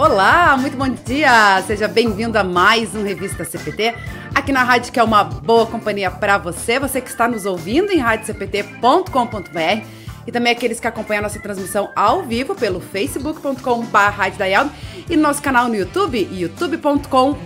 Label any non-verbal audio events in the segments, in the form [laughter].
Olá, muito bom dia! Seja bem-vindo a mais um Revista CPT, aqui na rádio que é uma boa companhia para você, você que está nos ouvindo em radiocpt.com.br e também aqueles que acompanham a nossa transmissão ao vivo pelo facebook.com.br e no nosso canal no YouTube, youtube.com.br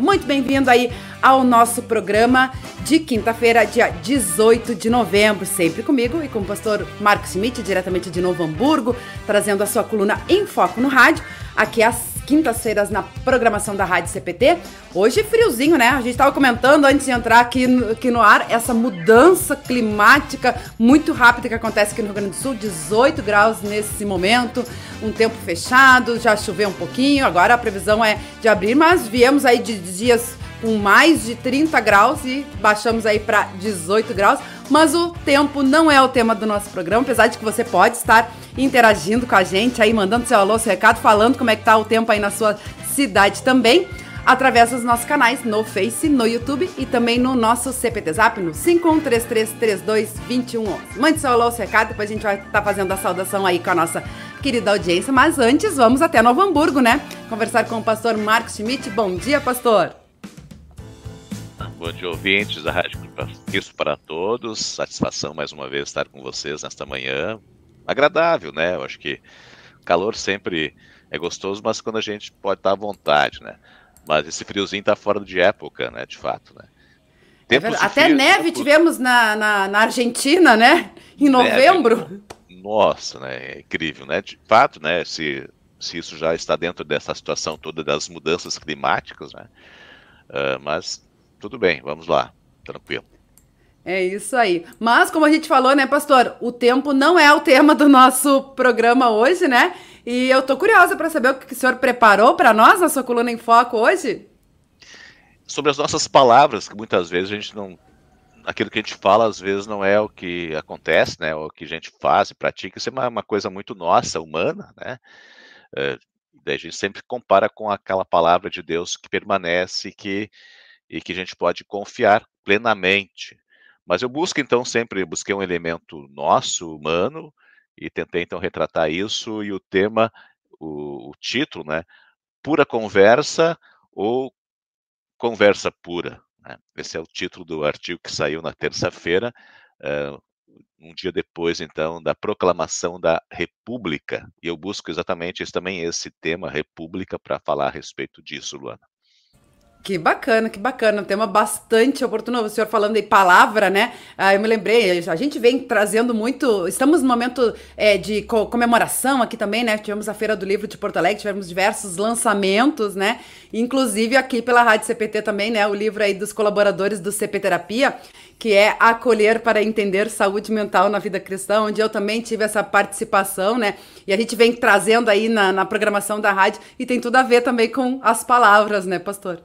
Muito bem-vindo aí ao nosso programa de quinta-feira, dia 18 de novembro, sempre comigo e com o pastor Marcos Schmidt, diretamente de Novo Hamburgo, trazendo a sua coluna em foco no rádio, aqui às quintas-feiras na programação da Rádio CPT. Hoje friozinho, né? A gente estava comentando antes de entrar aqui no, aqui no ar essa mudança climática muito rápida que acontece aqui no Rio Grande do Sul, 18 graus nesse momento, um tempo fechado, já choveu um pouquinho, agora a previsão é de abrir, mas viemos aí de dias com mais de 30 graus e baixamos aí para 18 graus. Mas o tempo não é o tema do nosso programa, apesar de que você pode estar interagindo com a gente aí, mandando seu alô, seu recado, falando como é que tá o tempo aí na sua cidade também, através dos nossos canais no Face, no YouTube e também no nosso CPT Zap no 5133322111. Mande seu alô, seu recado, depois a gente vai estar tá fazendo a saudação aí com a nossa querida audiência, mas antes vamos até Novo Hamburgo, né? Conversar com o pastor Marcos Schmidt. Bom dia, pastor! Bom dia, ouvintes da Rádio Cristo para Todos. Satisfação mais uma vez estar com vocês nesta manhã. Agradável, né? Eu acho que calor sempre é gostoso, mas quando a gente pode estar à vontade, né? Mas esse friozinho está fora de época, né? De fato, né? É Até frio, neve tempos... tivemos na, na, na, Argentina, né? Em novembro. Neve. Nossa, né? É incrível, né? De fato, né? Se, se isso já está dentro dessa situação toda das mudanças climáticas, né? Uh, mas tudo bem, vamos lá, tranquilo. É isso aí. Mas, como a gente falou, né, pastor, o tempo não é o tema do nosso programa hoje, né? E eu tô curiosa para saber o que o senhor preparou para nós na sua coluna em foco hoje. Sobre as nossas palavras, que muitas vezes a gente não. Aquilo que a gente fala, às vezes, não é o que acontece, né? O que a gente faz e pratica. Isso é uma, uma coisa muito nossa, humana, né? É, daí a gente sempre compara com aquela palavra de Deus que permanece, que e que a gente pode confiar plenamente. Mas eu busco então sempre busquei um elemento nosso, humano, e tentei então retratar isso e o tema, o, o título, né, pura conversa ou conversa pura. Né? Esse é o título do artigo que saiu na terça-feira, uh, um dia depois então da proclamação da República. E eu busco exatamente esse, também esse tema República para falar a respeito disso, Luana. Que bacana, que bacana. Um tema bastante oportuno. O senhor falando em palavra, né? Ah, eu me lembrei, a gente vem trazendo muito. Estamos no momento é, de co comemoração aqui também, né? Tivemos a Feira do Livro de Porto Alegre, tivemos diversos lançamentos, né? Inclusive aqui pela Rádio CPT também, né? O livro aí dos colaboradores do CP Terapia, que é Acolher para Entender Saúde Mental na Vida Cristã, onde eu também tive essa participação, né? E a gente vem trazendo aí na, na programação da rádio e tem tudo a ver também com as palavras, né, pastor?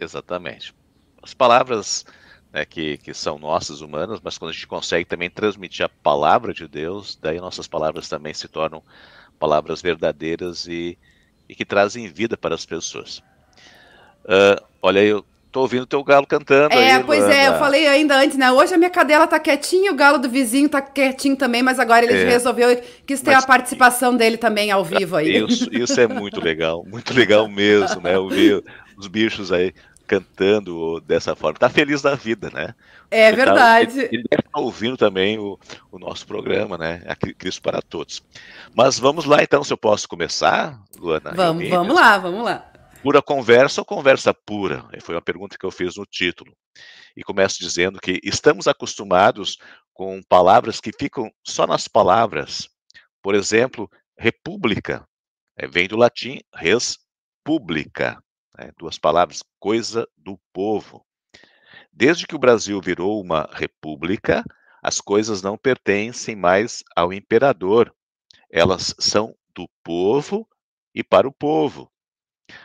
Exatamente. As palavras né, que, que são nossas, humanas, mas quando a gente consegue também transmitir a palavra de Deus, daí nossas palavras também se tornam palavras verdadeiras e, e que trazem vida para as pessoas. Uh, olha, eu tô ouvindo o teu galo cantando. É, aí, pois é, eu falei ainda antes, né? Hoje a minha cadela tá quietinha, o galo do vizinho tá quietinho também, mas agora ele é, resolveu, quis ter mas, a participação dele também ao vivo aí. Isso, isso é muito legal, muito legal mesmo, né? Ouvir os bichos aí cantando dessa forma. Tá feliz da vida, né? É ele verdade. Tá, ele, deve estar ouvindo também o, o nosso programa, né? Aqui, Cristo para Todos. Mas vamos lá então, se eu posso começar, Luana? Vamos, vamos lá, vamos lá. Pura conversa ou conversa pura? Foi uma pergunta que eu fiz no título. E começo dizendo que estamos acostumados com palavras que ficam só nas palavras. Por exemplo, república. É, vem do latim res publica, né, duas palavras, coisa do povo. Desde que o Brasil virou uma república, as coisas não pertencem mais ao imperador. Elas são do povo e para o povo.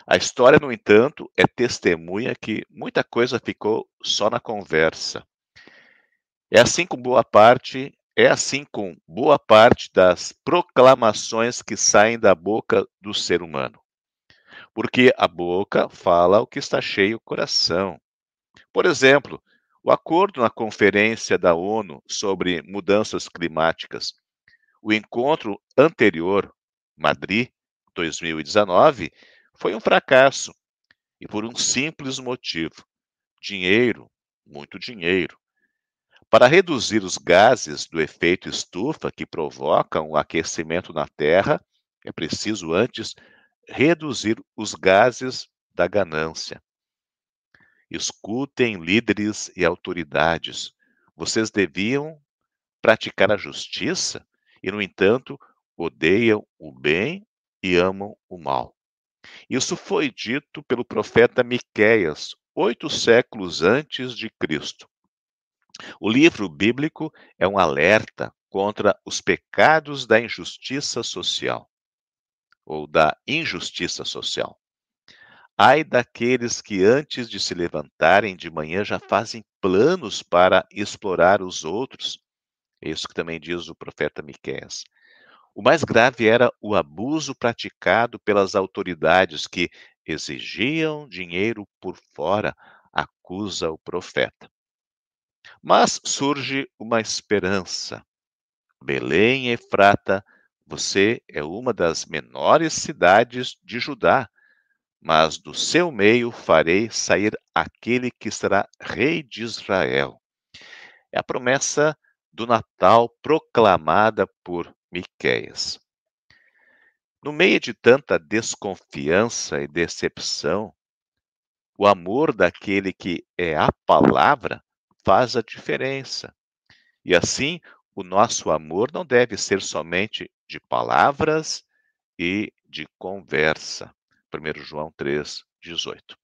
A história, no entanto, é testemunha que muita coisa ficou só na conversa. É assim com boa parte, é assim com boa parte das proclamações que saem da boca do ser humano porque a boca fala o que está cheio o coração. Por exemplo, o acordo na conferência da ONU sobre mudanças climáticas, o encontro anterior, Madrid, 2019 foi um fracasso. E por um simples motivo: dinheiro, muito dinheiro. Para reduzir os gases do efeito estufa que provocam o aquecimento na Terra, é preciso antes reduzir os gases da ganância. Escutem líderes e autoridades. Vocês deviam praticar a justiça e, no entanto, odeiam o bem e amam o mal. Isso foi dito pelo profeta Miqueias, oito séculos antes de Cristo. O livro bíblico é um alerta contra os pecados da injustiça social ou da injustiça social. Ai daqueles que antes de se levantarem de manhã já fazem planos para explorar os outros. É isso que também diz o profeta Miqueias. O mais grave era o abuso praticado pelas autoridades que exigiam dinheiro por fora, acusa o profeta. Mas surge uma esperança. Belém Efrata, você é uma das menores cidades de Judá, mas do seu meio farei sair aquele que será rei de Israel. É a promessa do Natal proclamada por Miqueias. No meio de tanta desconfiança e decepção, o amor daquele que é a palavra faz a diferença. E assim, o nosso amor não deve ser somente de palavras e de conversa. 1 João 3, 18.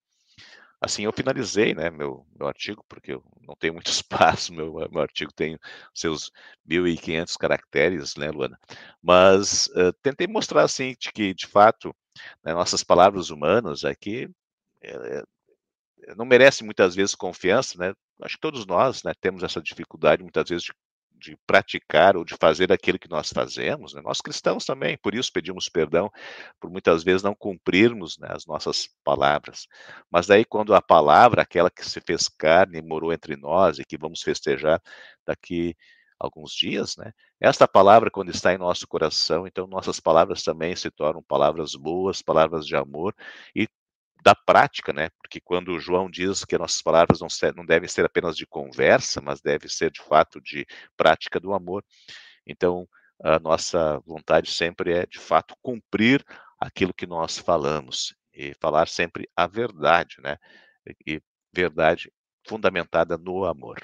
Assim, eu finalizei né, meu, meu artigo, porque eu não tenho muito [laughs] espaço, meu, meu artigo tem seus 1.500 caracteres, né, Luana? Mas uh, tentei mostrar, assim, de que, de fato, né, nossas palavras humanas aqui é, não merecem muitas vezes confiança, né? Acho que todos nós né, temos essa dificuldade, muitas vezes, de de praticar ou de fazer aquilo que nós fazemos, né? nós cristãos também, por isso pedimos perdão por muitas vezes não cumprirmos né, as nossas palavras. Mas daí quando a palavra, aquela que se fez carne e morou entre nós e que vamos festejar daqui alguns dias, né? Esta palavra quando está em nosso coração, então nossas palavras também se tornam palavras boas, palavras de amor e da prática, né? Porque quando João diz que nossas palavras não, ser, não devem ser apenas de conversa, mas deve ser de fato de prática do amor. Então, a nossa vontade sempre é de fato cumprir aquilo que nós falamos e falar sempre a verdade, né? E verdade fundamentada no amor.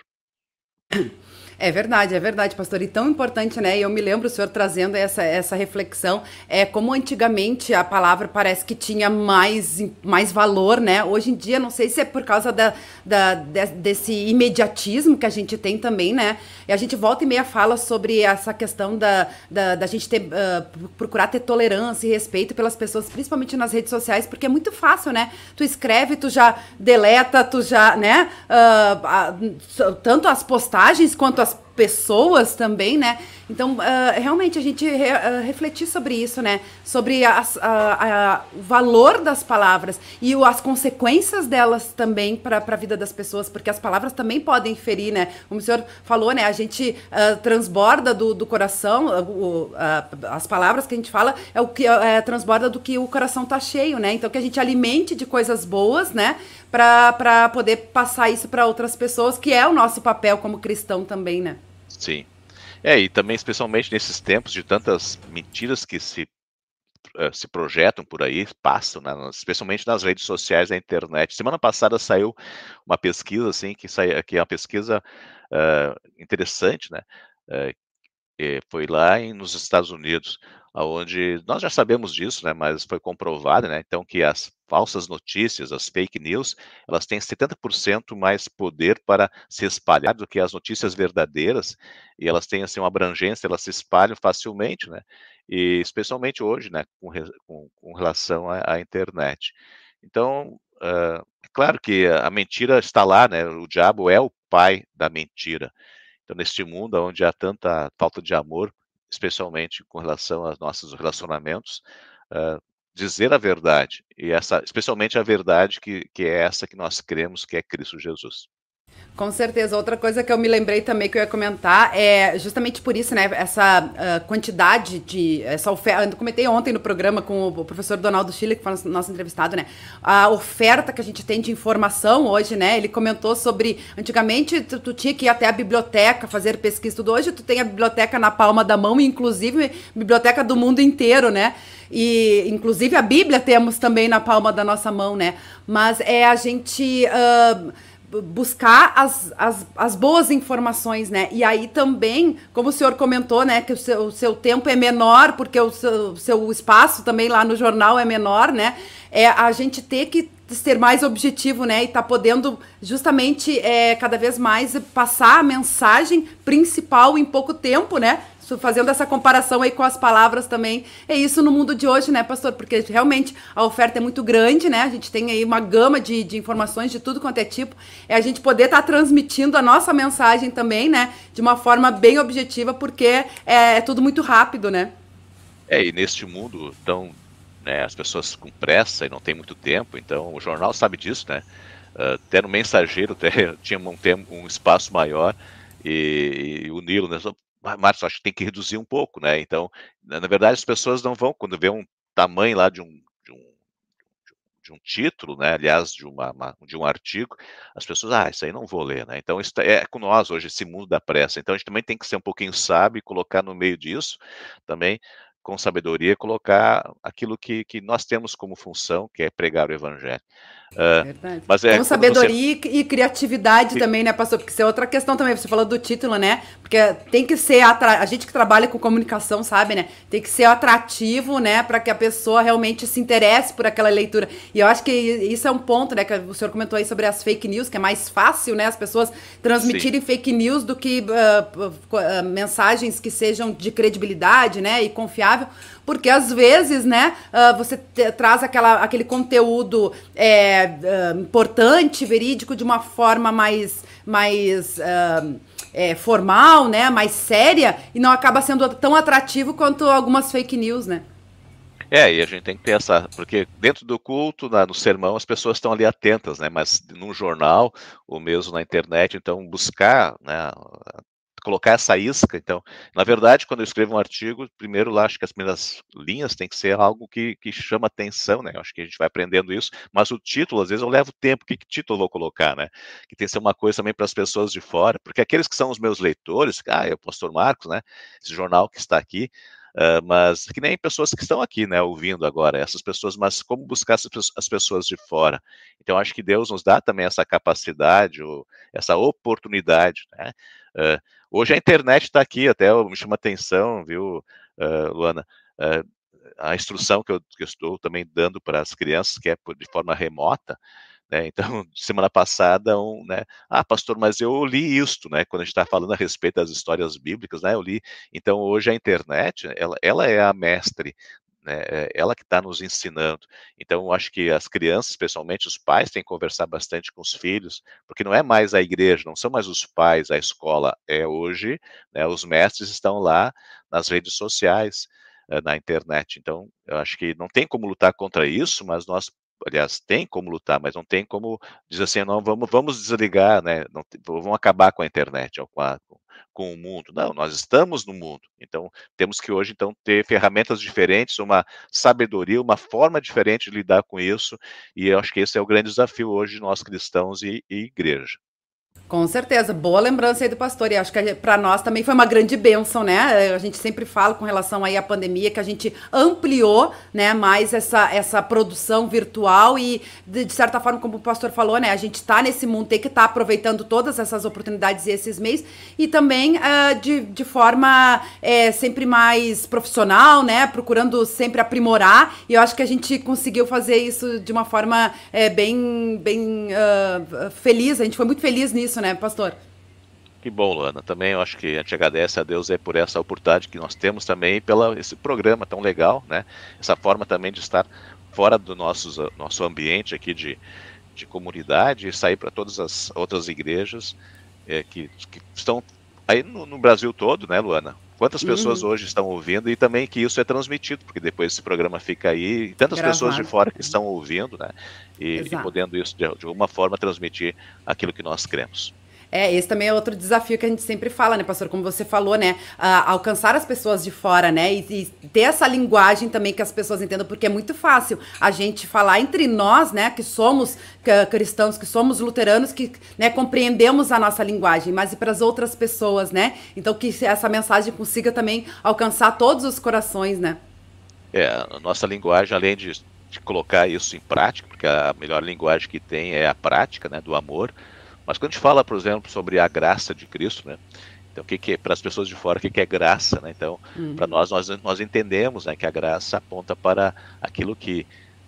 É verdade, é verdade, pastor. E tão importante, né? E eu me lembro o senhor trazendo essa, essa reflexão. É como antigamente a palavra parece que tinha mais, mais valor, né? Hoje em dia, não sei se é por causa da, da, desse imediatismo que a gente tem também, né? E a gente volta e meia fala sobre essa questão da, da, da gente ter, uh, procurar ter tolerância e respeito pelas pessoas, principalmente nas redes sociais, porque é muito fácil, né? Tu escreve, tu já deleta, tu já, né? Uh, tanto as postagens quanto as pessoas também, né? Então, uh, realmente, a gente re, uh, refletir sobre isso, né? Sobre as, a, a, o valor das palavras e o, as consequências delas também para a vida das pessoas, porque as palavras também podem ferir, né? Como o senhor falou, né? A gente uh, transborda do, do coração, as palavras que a gente fala é o que é, transborda do que o coração tá cheio, né? Então, que a gente alimente de coisas boas, né? Para poder passar isso para outras pessoas, que é o nosso papel como cristão também, né? Sim. É, e também especialmente nesses tempos de tantas mentiras que se, uh, se projetam por aí, passam, né, especialmente nas redes sociais da internet. Semana passada saiu uma pesquisa, assim, que, saiu, que é uma pesquisa uh, interessante, né, uh, foi lá em, nos Estados Unidos, onde nós já sabemos disso, né, mas foi comprovado, né, então que as falsas notícias, as fake news, elas têm 70% mais poder para se espalhar do que as notícias verdadeiras, e elas têm assim uma abrangência, elas se espalham facilmente, né? E especialmente hoje, né, com, com, com relação à, à, internet. Então, uh, é claro que a mentira está lá, né? O diabo é o pai da mentira. Então, neste mundo onde há tanta falta de amor, especialmente com relação aos nossos relacionamentos, uh, dizer a verdade, e essa, especialmente a verdade que, que é essa que nós cremos que é Cristo Jesus. Com certeza. Outra coisa que eu me lembrei também que eu ia comentar é justamente por isso, né? Essa uh, quantidade de. Essa oferta. Eu comentei ontem no programa com o professor Donaldo Chile, que foi nosso entrevistado, né? A oferta que a gente tem de informação hoje, né? Ele comentou sobre. Antigamente, tu, tu tinha que ir até a biblioteca fazer pesquisa tudo. Hoje, tu tem a biblioteca na palma da mão, inclusive biblioteca do mundo inteiro, né? E, inclusive, a Bíblia temos também na palma da nossa mão, né? Mas é a gente. Uh, buscar as, as, as boas informações, né? E aí também, como o senhor comentou, né, que o seu, o seu tempo é menor, porque o seu, seu espaço também lá no jornal é menor, né? É a gente ter que ser mais objetivo, né? E tá podendo justamente é, cada vez mais passar a mensagem principal em pouco tempo, né? Fazendo essa comparação aí com as palavras também, é isso no mundo de hoje, né, pastor? Porque realmente a oferta é muito grande, né? A gente tem aí uma gama de, de informações de tudo quanto é tipo. É a gente poder estar tá transmitindo a nossa mensagem também, né? De uma forma bem objetiva, porque é, é tudo muito rápido, né? É, e neste mundo tão. Né, as pessoas com pressa e não tem muito tempo, então o jornal sabe disso, né? Uh, até no mensageiro [laughs] até, tinha um, um espaço maior e, e o Nilo, né? Márcio, acho que tem que reduzir um pouco, né? Então, na, verdade, as pessoas não vão, quando vê um tamanho lá de um, de um, de um título, né? Aliás, de, uma, uma, de um artigo, as pessoas, ah, isso aí não vou ler, né? Então, isso tá, é com nós hoje, esse mundo da pressa. Então, a gente também tem que ser um pouquinho sábio e colocar no meio disso também com sabedoria, colocar aquilo que, que nós temos como função, que é pregar o evangelho. Uh, mas é, com sabedoria você... e criatividade também, né, pastor? Porque isso é outra questão também. Você falou do título, né? Porque tem que ser atra... a gente que trabalha com comunicação, sabe, né? Tem que ser atrativo, né, para que a pessoa realmente se interesse por aquela leitura. E eu acho que isso é um ponto, né, que o senhor comentou aí sobre as fake news, que é mais fácil, né, as pessoas transmitirem Sim. fake news do que uh, uh, mensagens que sejam de credibilidade, né, e confiável porque às vezes, né, uh, você traz aquela, aquele conteúdo é, uh, importante, verídico, de uma forma mais, mais uh, é, formal, né, mais séria, e não acaba sendo tão atrativo quanto algumas fake news, né? É, e a gente tem que essa, porque dentro do culto, na, no sermão, as pessoas estão ali atentas, né? Mas num jornal, ou mesmo na internet, então buscar né, colocar essa isca. Então, na verdade, quando eu escrevo um artigo, primeiro lá acho que as primeiras linhas tem que ser algo que, que chama atenção, né? acho que a gente vai aprendendo isso, mas o título, às vezes eu levo tempo, que, que título vou colocar, né? Que tem que ser uma coisa também para as pessoas de fora, porque aqueles que são os meus leitores, ah, é o pastor Marcos, né? Esse jornal que está aqui, Mas que nem pessoas que estão aqui, né, ouvindo agora, essas pessoas, mas como buscar as pessoas de fora. Então, acho que Deus nos dá também essa capacidade, essa oportunidade, né? Uh, hoje a internet está aqui, até me chama atenção, viu, uh, Luana? a instrução que eu, que eu, estou também dando para as crianças, que é de forma remota, né? [laughs] Então, semana passada, um, né? Ah, pastor, mas eu li isto, né? Quando a gente está falando a respeito das histórias bíblicas, né? Eu li. Então, hoje a internet, ela, ela é a mestre né, é ela que está nos ensinando. Então, eu acho que as crianças, especialmente os pais, têm que conversar bastante com os filhos, porque não é mais a igreja, não são mais os pais, a escola, é hoje, né, os mestres estão lá nas redes sociais, eh, na internet. Então, eu acho que não tem como lutar contra isso, mas nós aliás, tem como lutar, mas não tem como dizer assim, não, vamos, vamos desligar, né? Não, vamos acabar com a internet ou com, a, com o mundo. Não, nós estamos no mundo. Então, temos que hoje então ter ferramentas diferentes, uma sabedoria, uma forma diferente de lidar com isso. E eu acho que esse é o grande desafio hoje nós cristãos e, e igreja. Com certeza, boa lembrança aí do pastor. E acho que para nós também foi uma grande bênção, né? A gente sempre fala com relação aí à pandemia que a gente ampliou, né, mais essa, essa produção virtual e de, de certa forma, como o pastor falou, né, a gente está nesse mundo, tem que estar tá aproveitando todas essas oportunidades e esses meios e também uh, de, de forma é, sempre mais profissional, né, procurando sempre aprimorar. E eu acho que a gente conseguiu fazer isso de uma forma é, bem, bem uh, feliz. A gente foi muito feliz nisso isso, né, pastor? Que bom, Luana. Também eu acho que a gente agradece a Deus é por essa oportunidade que nós temos também pela esse programa tão legal, né? Essa forma também de estar fora do nosso, nosso ambiente aqui de, de comunidade e sair para todas as outras igrejas é, que, que estão aí no, no, Brasil todo, né, Luana? Quantas pessoas uhum. hoje estão ouvindo e também que isso é transmitido, porque depois esse programa fica aí, e tantas Gravado. pessoas de fora que estão ouvindo, né? E, e podendo isso de, de alguma forma transmitir aquilo que nós cremos. É, esse também é outro desafio que a gente sempre fala, né, pastor? Como você falou, né? Uh, alcançar as pessoas de fora, né? E, e, ter essa linguagem também que as pessoas entendam, porque é muito fácil a gente falar entre nós, né, que somos cristãos, que somos luteranos, que né, compreendemos a nossa linguagem, mas e para as outras pessoas, né? Então que essa mensagem consiga também alcançar todos os corações, né? É, a nossa linguagem, além de, de colocar isso em prática, porque a melhor linguagem que tem é a prática, né, do amor mas quando a gente fala, por exemplo, sobre a graça de Cristo, né? Então, o que, que é, para as pessoas de fora, o que, que é graça, né? Então, uhum. para nós, nós, nós entendemos né, que a graça aponta para aquilo que,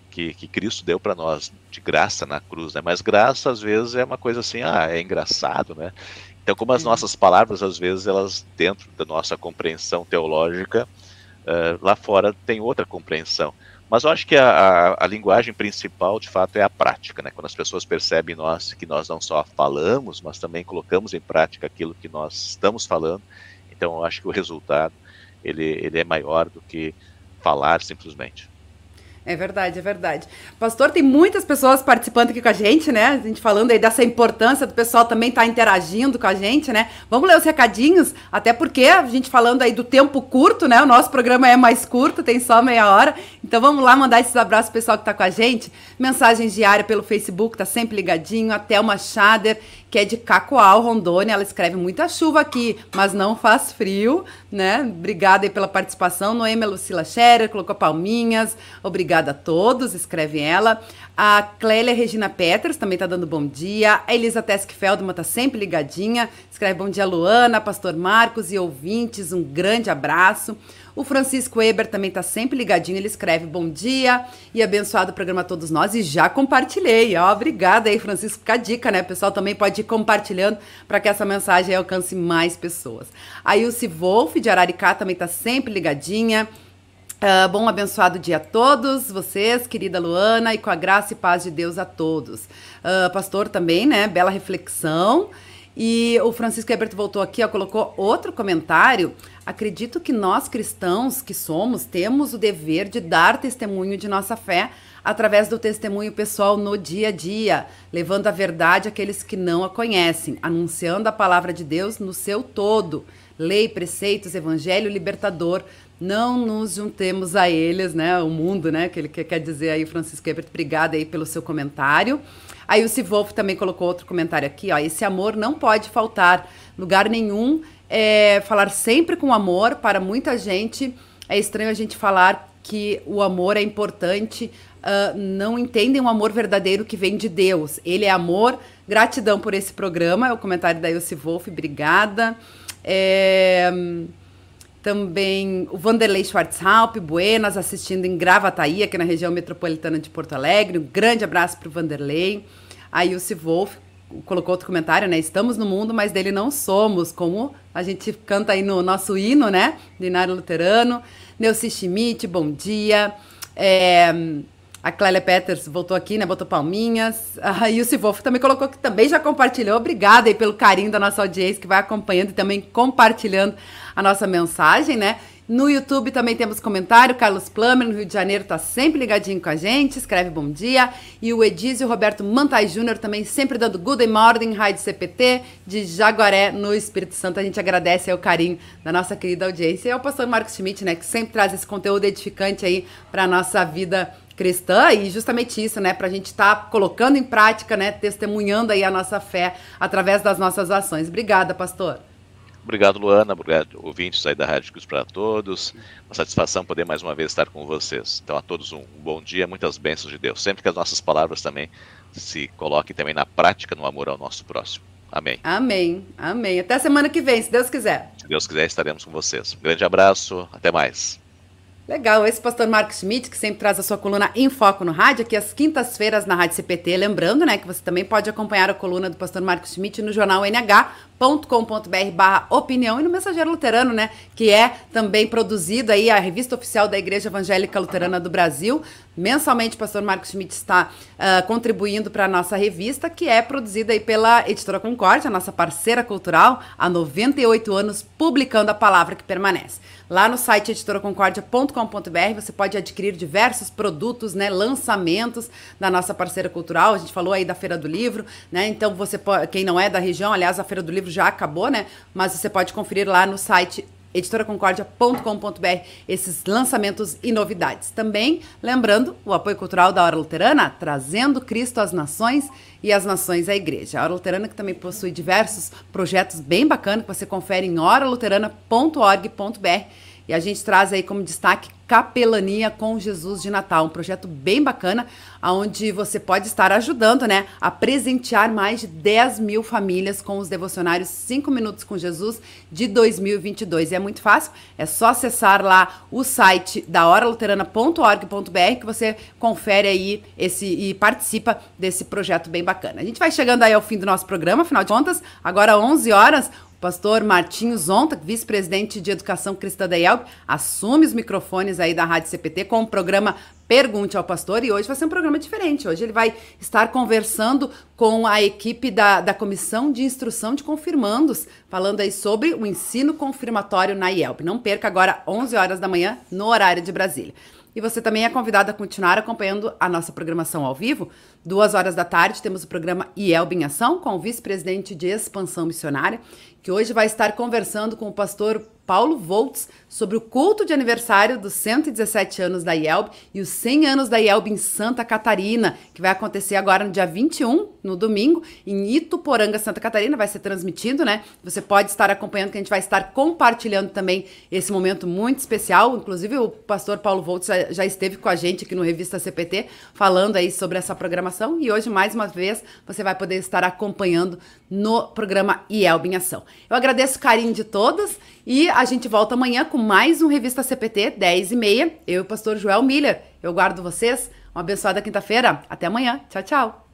que, que Cristo deu para nós, de graça na cruz, né? Mas graça, às vezes, é uma coisa assim, ah, é engraçado, né? Então, como as uhum. nossas palavras, às vezes, elas, dentro da nossa compreensão teológica, uh, lá fora tem outra compreensão. Mas eu acho que a, a, a, linguagem principal, de fato, é a prática, né? Quando as pessoas percebem nós que nós não só falamos, mas também colocamos em prática aquilo que nós estamos falando. Então, eu acho que o resultado ele, ele é maior do que falar simplesmente. É verdade, é verdade. Pastor, tem muitas pessoas participando aqui com a gente, né? A gente falando aí dessa importância do pessoal também estar tá interagindo com a gente, né? Vamos ler os recadinhos, até porque a gente falando aí do tempo curto, né? O nosso programa é mais curto, tem só meia hora. Então vamos lá mandar esses abraços pro pessoal que está com a gente. Mensagens diárias pelo Facebook, tá sempre ligadinho. A Thelma Schader, que é de Cacoal, Rondônia. Ela escreve muita chuva aqui, mas não faz frio, né? Obrigada aí pela participação. Noêmia Lucila Scherer colocou palminhas. Obrigada a todos, escreve ela. A Clélia Regina Peters também está dando bom dia. A Elisa Tesk Feldman está sempre ligadinha. Escreve bom dia, Luana, Pastor Marcos e ouvintes. Um grande abraço. O Francisco Eber também está sempre ligadinho, ele escreve bom dia e abençoado o programa a todos nós e já compartilhei. Ó, obrigada aí, Francisco, fica a dica, né? O pessoal também pode ir compartilhando para que essa mensagem alcance mais pessoas. A Ilse Wolf, de Araricá, também está sempre ligadinha. Uh, bom abençoado dia a todos vocês, querida Luana, e com a graça e paz de Deus a todos. Uh, pastor também, né? Bela reflexão. E o Francisco Herbert voltou aqui, ó, colocou outro comentário. Acredito que nós cristãos que somos temos o dever de dar testemunho de nossa fé através do testemunho pessoal no dia a dia, levando a verdade àqueles que não a conhecem, anunciando a palavra de Deus no seu todo. Lei, preceitos, evangelho libertador. Não nos juntemos a eles, né? O mundo, né? Que ele quer dizer aí, Francisco Herbert. Obrigada aí pelo seu comentário. Aí o Sivolf também colocou outro comentário aqui, ó. Esse amor não pode faltar. Lugar nenhum. É, falar sempre com amor para muita gente. É estranho a gente falar que o amor é importante. Uh, não entendem o amor verdadeiro que vem de Deus. Ele é amor. Gratidão por esse programa. É o comentário da Ilse Wolf. Obrigada. É, também o Vanderlei Schwarzhaupt, Buenas, assistindo em Gravataí, aqui na região metropolitana de Porto Alegre. Um grande abraço para o Vanderlei. A Ilse Wolf colocou outro comentário, né? Estamos no mundo, mas dele não somos, como a gente canta aí no nosso hino, né? Dinário Luterano. Neuci Schmidt, bom dia. É, a Clélia Peters voltou aqui, né? Botou palminhas. A Ilse Wolf também colocou que também já compartilhou. Obrigada aí pelo carinho da nossa audiência que vai acompanhando e também compartilhando a nossa mensagem, né? No YouTube também temos comentário. Carlos Plummer, no Rio de Janeiro, está sempre ligadinho com a gente, escreve bom dia. E o Edísio Roberto Mantai Júnior também sempre dando good morning, Rádio CPT, de Jaguaré, no Espírito Santo. A gente agradece o carinho da nossa querida audiência. E ao pastor Marcos Schmidt, né, que sempre traz esse conteúdo edificante aí para nossa vida cristã e justamente isso, né, para a gente estar tá colocando em prática, né, testemunhando aí a nossa fé através das nossas ações. Obrigada, pastor. Obrigado, Luana. Obrigado, ouvintes aí da Rádio Cruz para todos. Uma satisfação poder mais uma vez estar com vocês. Então, a todos um bom dia, muitas bênçãos de Deus. Sempre que as nossas palavras também se coloquem também na prática, no amor ao nosso próximo. Amém. Amém. Amém. Até semana que vem, se Deus quiser. Se Deus quiser, estaremos com vocês. Um grande abraço. Até mais. Legal, esse pastor Marcos Schmidt, que sempre traz a sua coluna em foco no rádio, aqui às quintas-feiras na Rádio CPT. Lembrando, né, que você também pode acompanhar a coluna do pastor Marcos Schmidt no jornal nh.com.br barra opinião e no Mensageiro Luterano, né, que é também produzido aí a revista oficial da Igreja Evangélica Luterana do Brasil, Mensalmente, o pastor Marcos Schmidt está uh, contribuindo para a nossa revista, que é produzida aí pela Editora Concórdia, nossa parceira cultural, há 98 anos, publicando a palavra que permanece. Lá no site editoraconcordia.com.br você pode adquirir diversos produtos, né, lançamentos da nossa parceira cultural. A gente falou aí da Feira do Livro, né? Então você pode, quem não é da região, aliás, a Feira do Livro já acabou, né? Mas você pode conferir lá no site editoraconcordia.com.br esses lançamentos e novidades. Também, lembrando, o apoio cultural da Hora Luterana, trazendo Cristo às nações e as nações à igreja. A Hora Luterana que também possui diversos projetos bem bacanas que você confere em horaluterana.org.br e a gente traz aí como destaque Capelania com Jesus de Natal, um projeto bem bacana, onde você pode estar ajudando, né, a presentear mais de 10 mil famílias com os devocionários 5 Minutos com Jesus de 2022. E é muito fácil, é só acessar lá o site da horaluterana.org.br que você confere aí esse e participa desse projeto bem bacana. A gente vai chegando aí ao fim do nosso programa, afinal de contas, agora 11 horas, pastor Martinho Zonta, vice-presidente de Educação Cristã da IELB, assume os microfones aí da Rádio CPT com o programa Pergunte ao Pastor e hoje vai ser um programa diferente. Hoje ele vai estar conversando com a equipe da, da Comissão de Instrução de Confirmandos, falando aí sobre o ensino confirmatório na IELB. Não perca agora 11 horas da manhã no horário de Brasília. E você também é convidado a continuar acompanhando a nossa programação ao vivo. Duas horas da tarde temos o programa IELB em Ação com o vice-presidente de Expansão Missionária que hoje vai estar conversando com o pastor Paulo Voltz sobre o culto de aniversário dos 117 anos da IELB e os 100 anos da IELB em Santa Catarina, que vai acontecer agora no dia 21, no domingo, em Ituporanga, Santa Catarina, vai ser transmitido, né? Você pode estar acompanhando, que a gente vai estar compartilhando também esse momento muito especial. Inclusive, o pastor Paulo Voltz já esteve com a gente aqui no Revista CPT, falando aí sobre essa programação, e hoje, mais uma vez, você vai poder estar acompanhando no programa IELB em Ação. Eu agradeço o carinho de todas e a gente volta amanhã com mais um Revista CPT, 10 e meia. Eu e o pastor Joel Miller. Eu guardo vocês. Uma abençoada quinta-feira. Até amanhã. Tchau, tchau.